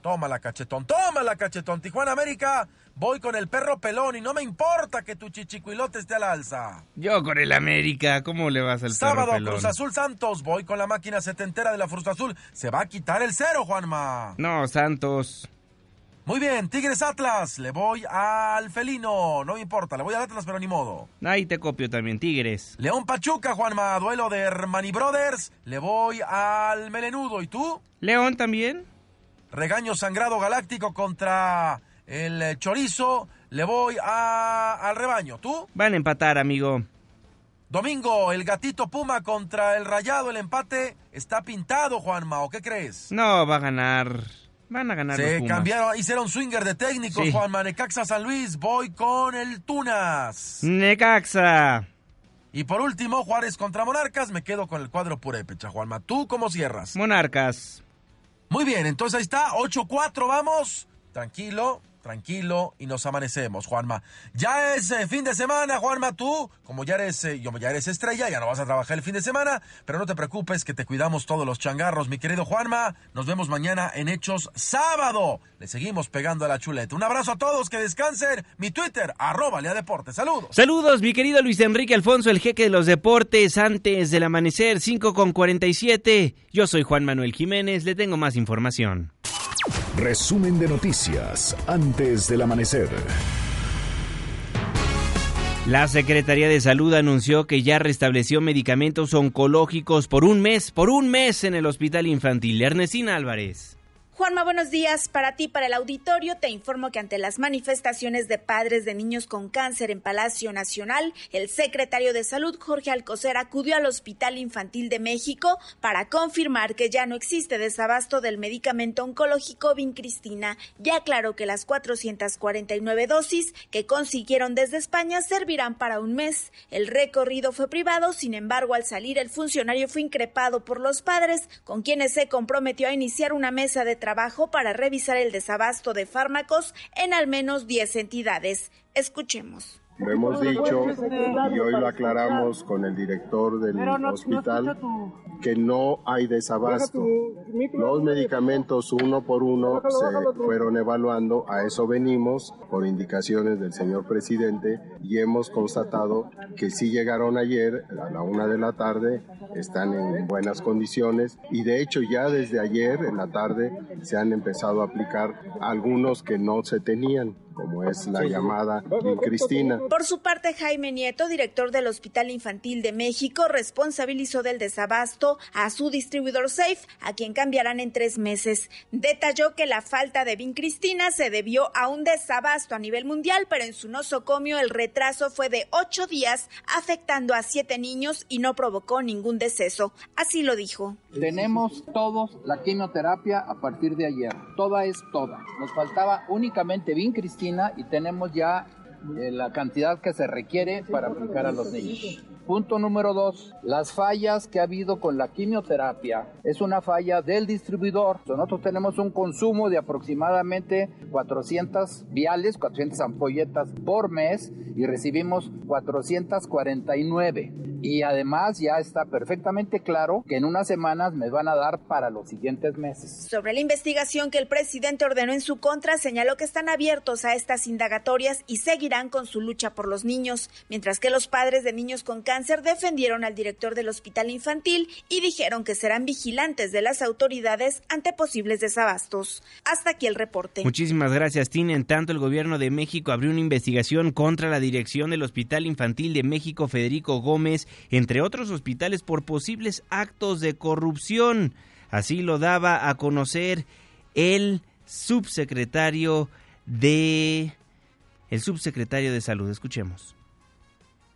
Toma la cachetón, toma la cachetón. Tijuana América. Voy con el perro pelón y no me importa que tu chichicuilote esté al alza. Yo con el América. ¿Cómo le vas al Sábado, perro pelón? Cruz Azul Santos. Voy con la máquina setentera de la Cruz Azul. Se va a quitar el cero, Juanma. No, Santos. Muy bien, Tigres Atlas. Le voy al felino. No me importa, le voy al Atlas, pero ni modo. Ahí te copio también, Tigres. León Pachuca, Juanma. Duelo de Hermani Brothers. Le voy al melenudo. ¿Y tú? León también. Regaño sangrado galáctico contra el eh, chorizo. Le voy a- al rebaño. ¿Tú? Van a empatar, amigo. Domingo, el gatito Puma contra el rayado. El empate está pintado, Juanma. ¿O qué crees? No, va a ganar. Van a ganar los Se Pumas. cambiaron, hicieron swinger de técnicos, Sí. Juanma. Necaxa San Luis. Voy con el Tunas. Necaxa. Y por último, Juárez contra Monarcas. Me quedo con el cuadro purépecha, Juanma. ¿Tú cómo cierras? Monarcas. Muy bien, entonces ahí está, 8-4, vamos. Tranquilo, tranquilo y nos amanecemos, Juanma. Ya es eh, fin de semana, Juanma, tú, como ya eres, eh, ya eres estrella, ya no vas a trabajar el fin de semana, pero no te preocupes que te cuidamos todos los changarros, mi querido Juanma. Nos vemos mañana en Hechos Sábado. Le seguimos pegando a la chuleta. Un abrazo a todos, que descansen. Mi Twitter, arroba Lea Deportes. Saludos. Saludos, mi querido Luis Enrique Alfonso, el jeque de los deportes, antes del amanecer, 5 con 47. Yo soy Juan Manuel Jiménez, le tengo más información. Resumen de noticias antes del amanecer. La Secretaría de Salud anunció que ya restableció medicamentos oncológicos por un mes, por un mes en el Hospital Infantil. Ernestina Álvarez. Juanma, buenos días. Para ti, para el auditorio, te informo que ante las manifestaciones de padres de niños con cáncer en Palacio Nacional, el secretario de Salud, Jorge Alcocer, acudió al Hospital Infantil de México para confirmar que ya no existe desabasto del medicamento oncológico Vincristina. Ya aclaró que las 449 dosis que consiguieron desde España servirán para un mes. El recorrido fue privado, sin embargo, al salir el funcionario fue increpado por los padres, con quienes se comprometió a iniciar una mesa de trabajo para revisar el desabasto de fármacos en al menos 10 entidades. Escuchemos. Lo hemos dicho y hoy lo aclaramos con el director del hospital que no hay desabasto. Los medicamentos uno por uno se fueron evaluando, a eso venimos por indicaciones del señor presidente y hemos constatado que sí llegaron ayer a la una de la tarde, están en buenas condiciones y de hecho ya desde ayer en la tarde se han empezado a aplicar algunos que no se tenían como es la llamada Cristina. Por su parte, Jaime Nieto, director del Hospital Infantil de México, responsabilizó del desabasto a su distribuidor Safe, a quien cambiarán en tres meses. Detalló que la falta de Vincristina se debió a un desabasto a nivel mundial, pero en su nosocomio el retraso fue de ocho días, afectando a siete niños y no provocó ningún deceso. Así lo dijo. Tenemos todos la quimioterapia a partir de ayer. Toda es toda. Nos faltaba únicamente Y tenemos ya la cantidad que se requiere para aplicar a los niños. Punto número dos, las fallas que ha habido con la quimioterapia es una falla del distribuidor. Nosotros tenemos un consumo de aproximadamente 400 viales, 400 ampolletas por mes y recibimos 449. Y además ya está perfectamente claro que en unas semanas me van a dar para los siguientes meses. Sobre la investigación que el presidente ordenó en su contra, señaló que están abiertos a estas indagatorias y seguirán con su lucha por los niños, mientras que los padres de niños con cáncer defendieron al director del hospital infantil y dijeron que serán vigilantes de las autoridades ante posibles desabastos. Hasta aquí el reporte. Muchísimas gracias, Tina. En tanto, el gobierno de México abrió una investigación contra la dirección del Hospital Infantil de México Federico Gómez, entre otros hospitales, por posibles actos de corrupción. Así lo daba a conocer el subsecretario de el subsecretario de Salud. Escuchemos.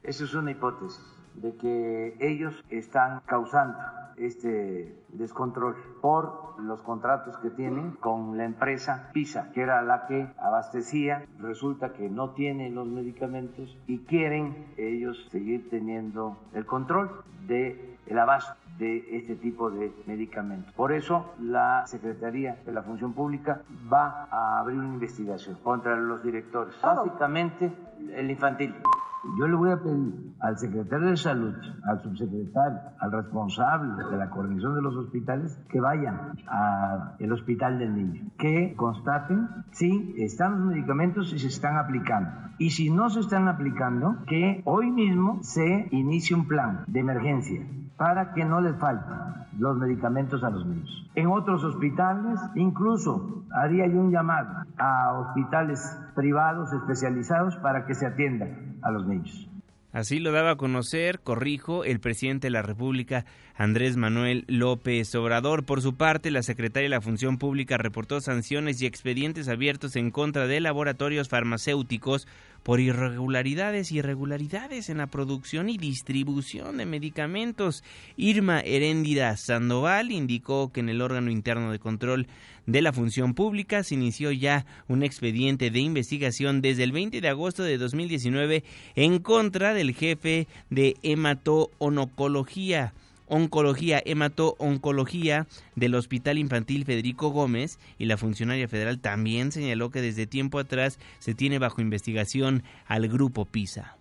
Eso es una hipótesis de que ellos están causando este descontrol por los contratos que tienen con la empresa PISA, que era la que abastecía. Resulta que no tiene los medicamentos y quieren ellos seguir teniendo el control de el abasto de este tipo de medicamentos. Por eso la Secretaría de la Función Pública va a abrir una investigación contra los directores, básicamente el infantil. Yo le voy a pedir al secretario de Salud, al subsecretario, al responsable de la coordinación de los hospitales que vayan al hospital del niño, que constaten si están los medicamentos y se están aplicando. Y si no se están aplicando, que hoy mismo se inicie un plan de emergencia para que no les falten los medicamentos a los niños. En otros hospitales, incluso haría yo un llamado a hospitales privados especializados para que se atiendan a los niños. Así lo daba a conocer, corrijo, el presidente de la República, Andrés Manuel López Obrador. Por su parte, la secretaria de la Función Pública reportó sanciones y expedientes abiertos en contra de laboratorios farmacéuticos por irregularidades y irregularidades en la producción y distribución de medicamentos. Irma Heréndida Sandoval indicó que en el órgano interno de control de la función pública se inició ya un expediente de investigación desde el 20 de agosto de 2019 en contra del jefe de hemato-oncología oncología, hemato-oncología del Hospital Infantil Federico Gómez y la funcionaria federal también señaló que desde tiempo atrás se tiene bajo investigación al grupo PISA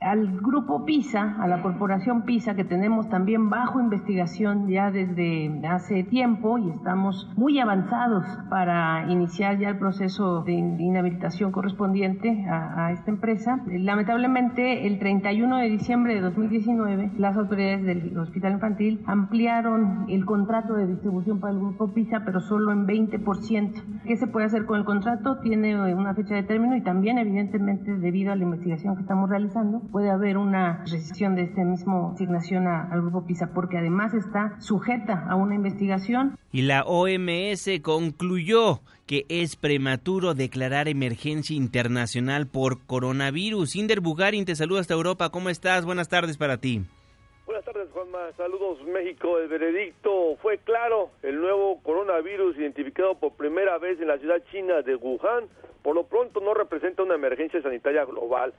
al grupo PISA, a la corporación PISA, que tenemos también bajo investigación ya desde hace tiempo y estamos muy avanzados para iniciar ya el proceso de inhabilitación correspondiente a, a esta empresa. Lamentablemente, el 31 de diciembre de 2019, las autoridades del Hospital Infantil ampliaron el contrato de distribución para el grupo PISA, pero solo en 20%. ¿Qué se puede hacer con el contrato? Tiene una fecha de término y también, evidentemente, debido a la investigación que estamos realizando, puede haber una rescisión de esta misma asignación a- al grupo PISA, porque además está sujeta a una investigación. Y la OMS concluyó que es prematuro declarar emergencia internacional por coronavirus. Inder Bugarin te saluda hasta Europa. ¿Cómo estás? Buenas tardes para ti. Buenas tardes, Juanma. Saludos, México. El veredicto fue claro. El nuevo coronavirus identificado por primera vez en la ciudad china de Wuhan, por lo pronto no representa una emergencia sanitaria global.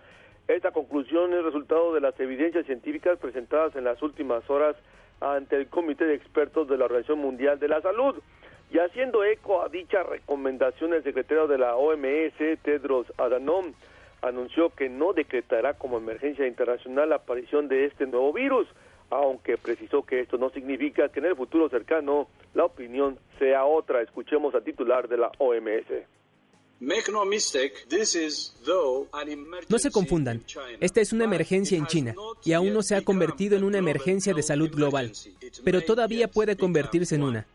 Esta conclusión es resultado de las evidencias científicas presentadas en las últimas horas ante el Comité de Expertos de la Organización Mundial de la Salud. Y haciendo eco a dicha recomendación, el secretario de la OMS, Tedros Adhanom, anunció que no decretará como emergencia internacional la aparición de este nuevo virus, aunque precisó que esto no significa que en el futuro cercano la opinión sea otra. Escuchemos al titular de la OMS. Make no mistake, this is though an emergency No se confundan, esta es una emergencia en China y aún no se ha convertido en una emergencia de salud global, pero todavía puede convertirse en una.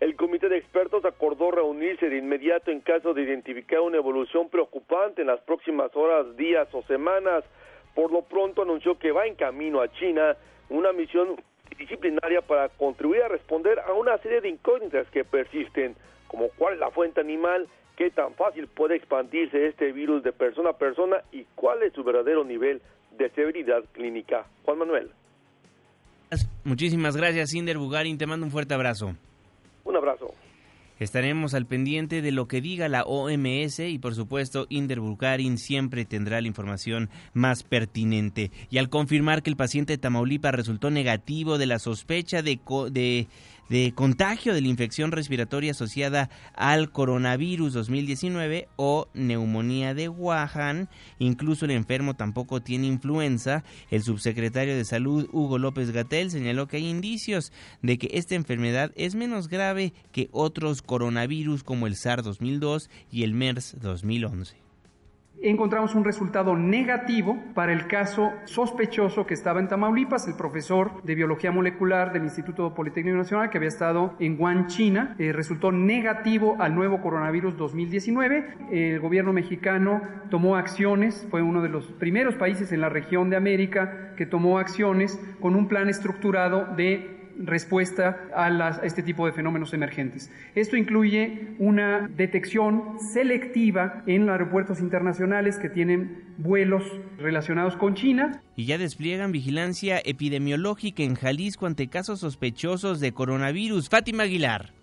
El comité de expertos acordó reunirse de inmediato en caso de identificar una evolución preocupante en las próximas horas, días o semanas. Por lo pronto anunció que va en camino a China una misión disciplinaria para contribuir a responder a una serie de incógnitas que persisten, como cuál es la fuente animal, qué tan fácil puede expandirse este virus de persona a persona y cuál es su verdadero nivel de severidad clínica. Juan Manuel. Muchísimas gracias, Inder Bugarin. Te mando un fuerte abrazo. Un abrazo. Estaremos al pendiente de lo que diga la OMS y por supuesto Inder Bugarin siempre tendrá la información más pertinente. Y al confirmar que el paciente de Tamaulipas resultó negativo de la sospecha de, co- de, de contagio de la infección respiratoria asociada al coronavirus 2019 o neumonía de Wuhan. Incluso el enfermo tampoco tiene influenza. El subsecretario de Salud, Hugo López Gatel, señaló que hay indicios de que esta enfermedad es menos grave que otros coronavirus como el SARS 2002 y el MERS 2011 encontramos un resultado negativo para el caso sospechoso que estaba en Tamaulipas, el profesor de biología molecular del Instituto Politécnico Nacional que había estado en Wuhan, China, eh, resultó negativo al nuevo coronavirus 2019. El gobierno mexicano tomó acciones, fue uno de los primeros países en la región de América que tomó acciones con un plan estructurado de respuesta a, este tipo de fenómenos emergentes. Esto incluye una detección selectiva en aeropuertos internacionales que tienen vuelos relacionados con China. Y ya despliegan vigilancia epidemiológica en Jalisco ante casos sospechosos de coronavirus. Fátima Aguilar.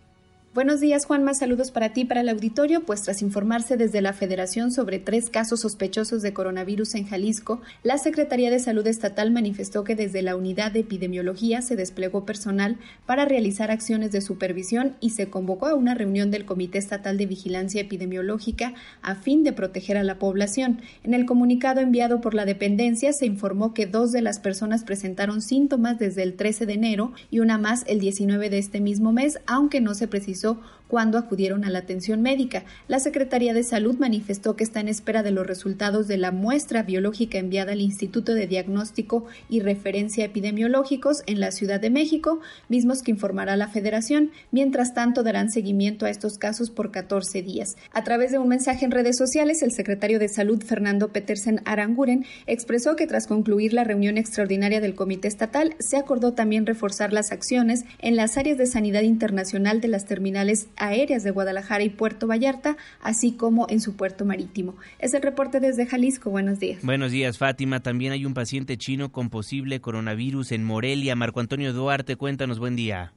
Buenos días, Juanma. Saludos para ti, para el auditorio. Pues tras informarse desde la Federación sobre tres casos sospechosos de coronavirus en Jalisco, la Secretaría de Salud Estatal manifestó que desde la unidad de epidemiología se desplegó personal para realizar acciones de supervisión y se convocó a una reunión del Comité Estatal de Vigilancia Epidemiológica a fin de proteger a la población. En el comunicado enviado por la dependencia se informó que dos de las personas presentaron síntomas desde el 13 de enero y una más el 19 de este mismo mes, aunque no se precisó hizo cuando acudieron a la atención médica. La Secretaría de Salud manifestó que está en espera de los resultados de la muestra biológica enviada al Instituto de Diagnóstico y Referencia Epidemiológicos en la Ciudad de México, mismos que informará la Federación. Mientras tanto, darán seguimiento a estos casos por 14 días. A través de un mensaje en redes sociales, el secretario de Salud, Fernando Petersen Aranguren, expresó que tras concluir la reunión extraordinaria del Comité Estatal, se acordó también reforzar las acciones en las áreas de sanidad internacional de las terminales aéreas de Guadalajara y Puerto Vallarta, así como en su puerto marítimo. Es el reporte desde Jalisco. Buenos días. Buenos días, Fátima. También hay un paciente chino con posible coronavirus en Morelia. Marco Antonio Duarte, cuéntanos, buen día.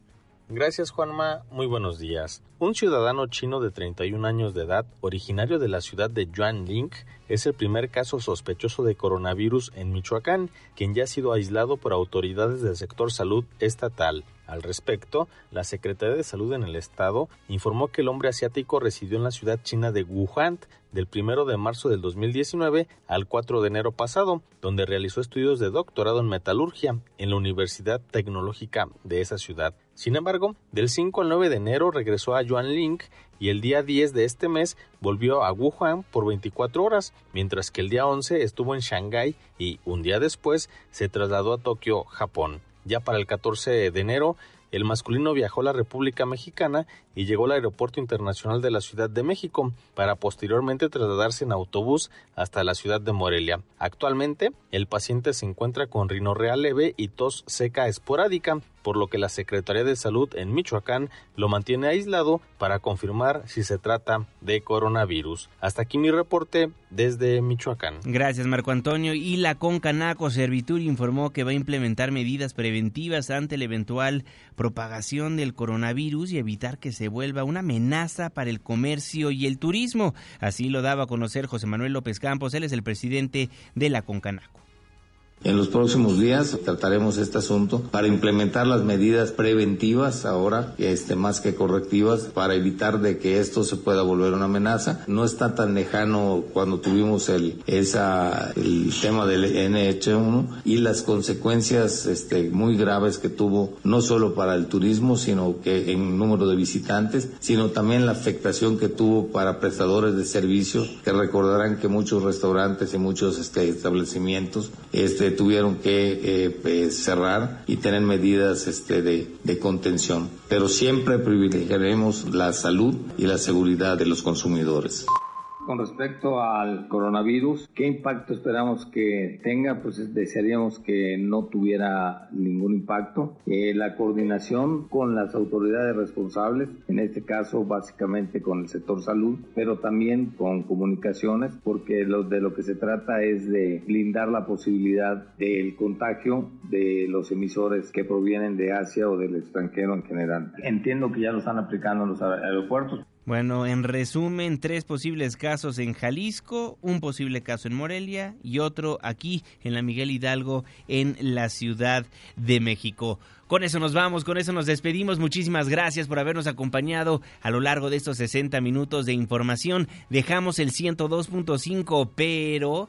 Gracias Juanma, muy buenos días. Un ciudadano chino de 31 años de edad, originario de la ciudad de Yuanling, es el primer caso sospechoso de coronavirus en Michoacán, quien ya ha sido aislado por autoridades del sector salud estatal. Al respecto, la Secretaría de Salud en el estado informó que el hombre asiático residió en la ciudad china de Wuhan del 1 de marzo del 2019 al 4 de enero pasado, donde realizó estudios de doctorado en metalurgia en la Universidad Tecnológica de esa ciudad. Sin embargo, del 5 al 9 de enero regresó a Yuanling y el día 10 de este mes volvió a Wuhan por 24 horas, mientras que el día 11 estuvo en Shanghái y un día después se trasladó a Tokio, Japón. Ya para el 14 de enero, el masculino viajó a la República Mexicana y llegó al Aeropuerto Internacional de la Ciudad de México para posteriormente trasladarse en autobús hasta la ciudad de Morelia. Actualmente, el paciente se encuentra con rinorrea leve y tos seca esporádica, por lo que la Secretaría de Salud en Michoacán lo mantiene aislado para confirmar si se trata de coronavirus. Hasta aquí mi reporte desde Michoacán. Gracias Marco Antonio. Y la Concanaco Servitur informó que va a implementar medidas preventivas ante la eventual propagación del coronavirus y evitar que se vuelva una amenaza para el comercio y el turismo. Así lo daba a conocer José Manuel López Campos, él es el presidente de la Concanaco. En los próximos días trataremos este asunto para implementar las medidas preventivas ahora, este, más que correctivas, para evitar de que esto se pueda volver una amenaza. No está tan lejano cuando tuvimos el, esa, el tema del NH1 y las consecuencias este, muy graves que tuvo, no solo para el turismo, sino que en número de visitantes, sino también la afectación que tuvo para prestadores de servicios, que recordarán que muchos restaurantes y muchos este, establecimientos este, tuvieron que eh, pues, cerrar y tener medidas este, de, de contención. Pero siempre privilegiaremos la salud y la seguridad de los consumidores. Con respecto al coronavirus, ¿qué impacto esperamos que tenga? Pues desearíamos que no tuviera ningún impacto. Eh, la coordinación con las autoridades responsables, en este caso básicamente con el sector salud, pero también con comunicaciones, porque lo, de lo que se trata es de blindar la posibilidad del contagio de los emisores que provienen de Asia o del extranjero en general. Entiendo que ya lo están aplicando en los aeropuertos. Bueno, en resumen, tres posibles casos en Jalisco, un posible caso en Morelia y otro aquí en la Miguel Hidalgo en la Ciudad de México. Con eso nos vamos, con eso nos despedimos. Muchísimas gracias por habernos acompañado a lo largo de estos 60 minutos de información. Dejamos el 102.5, pero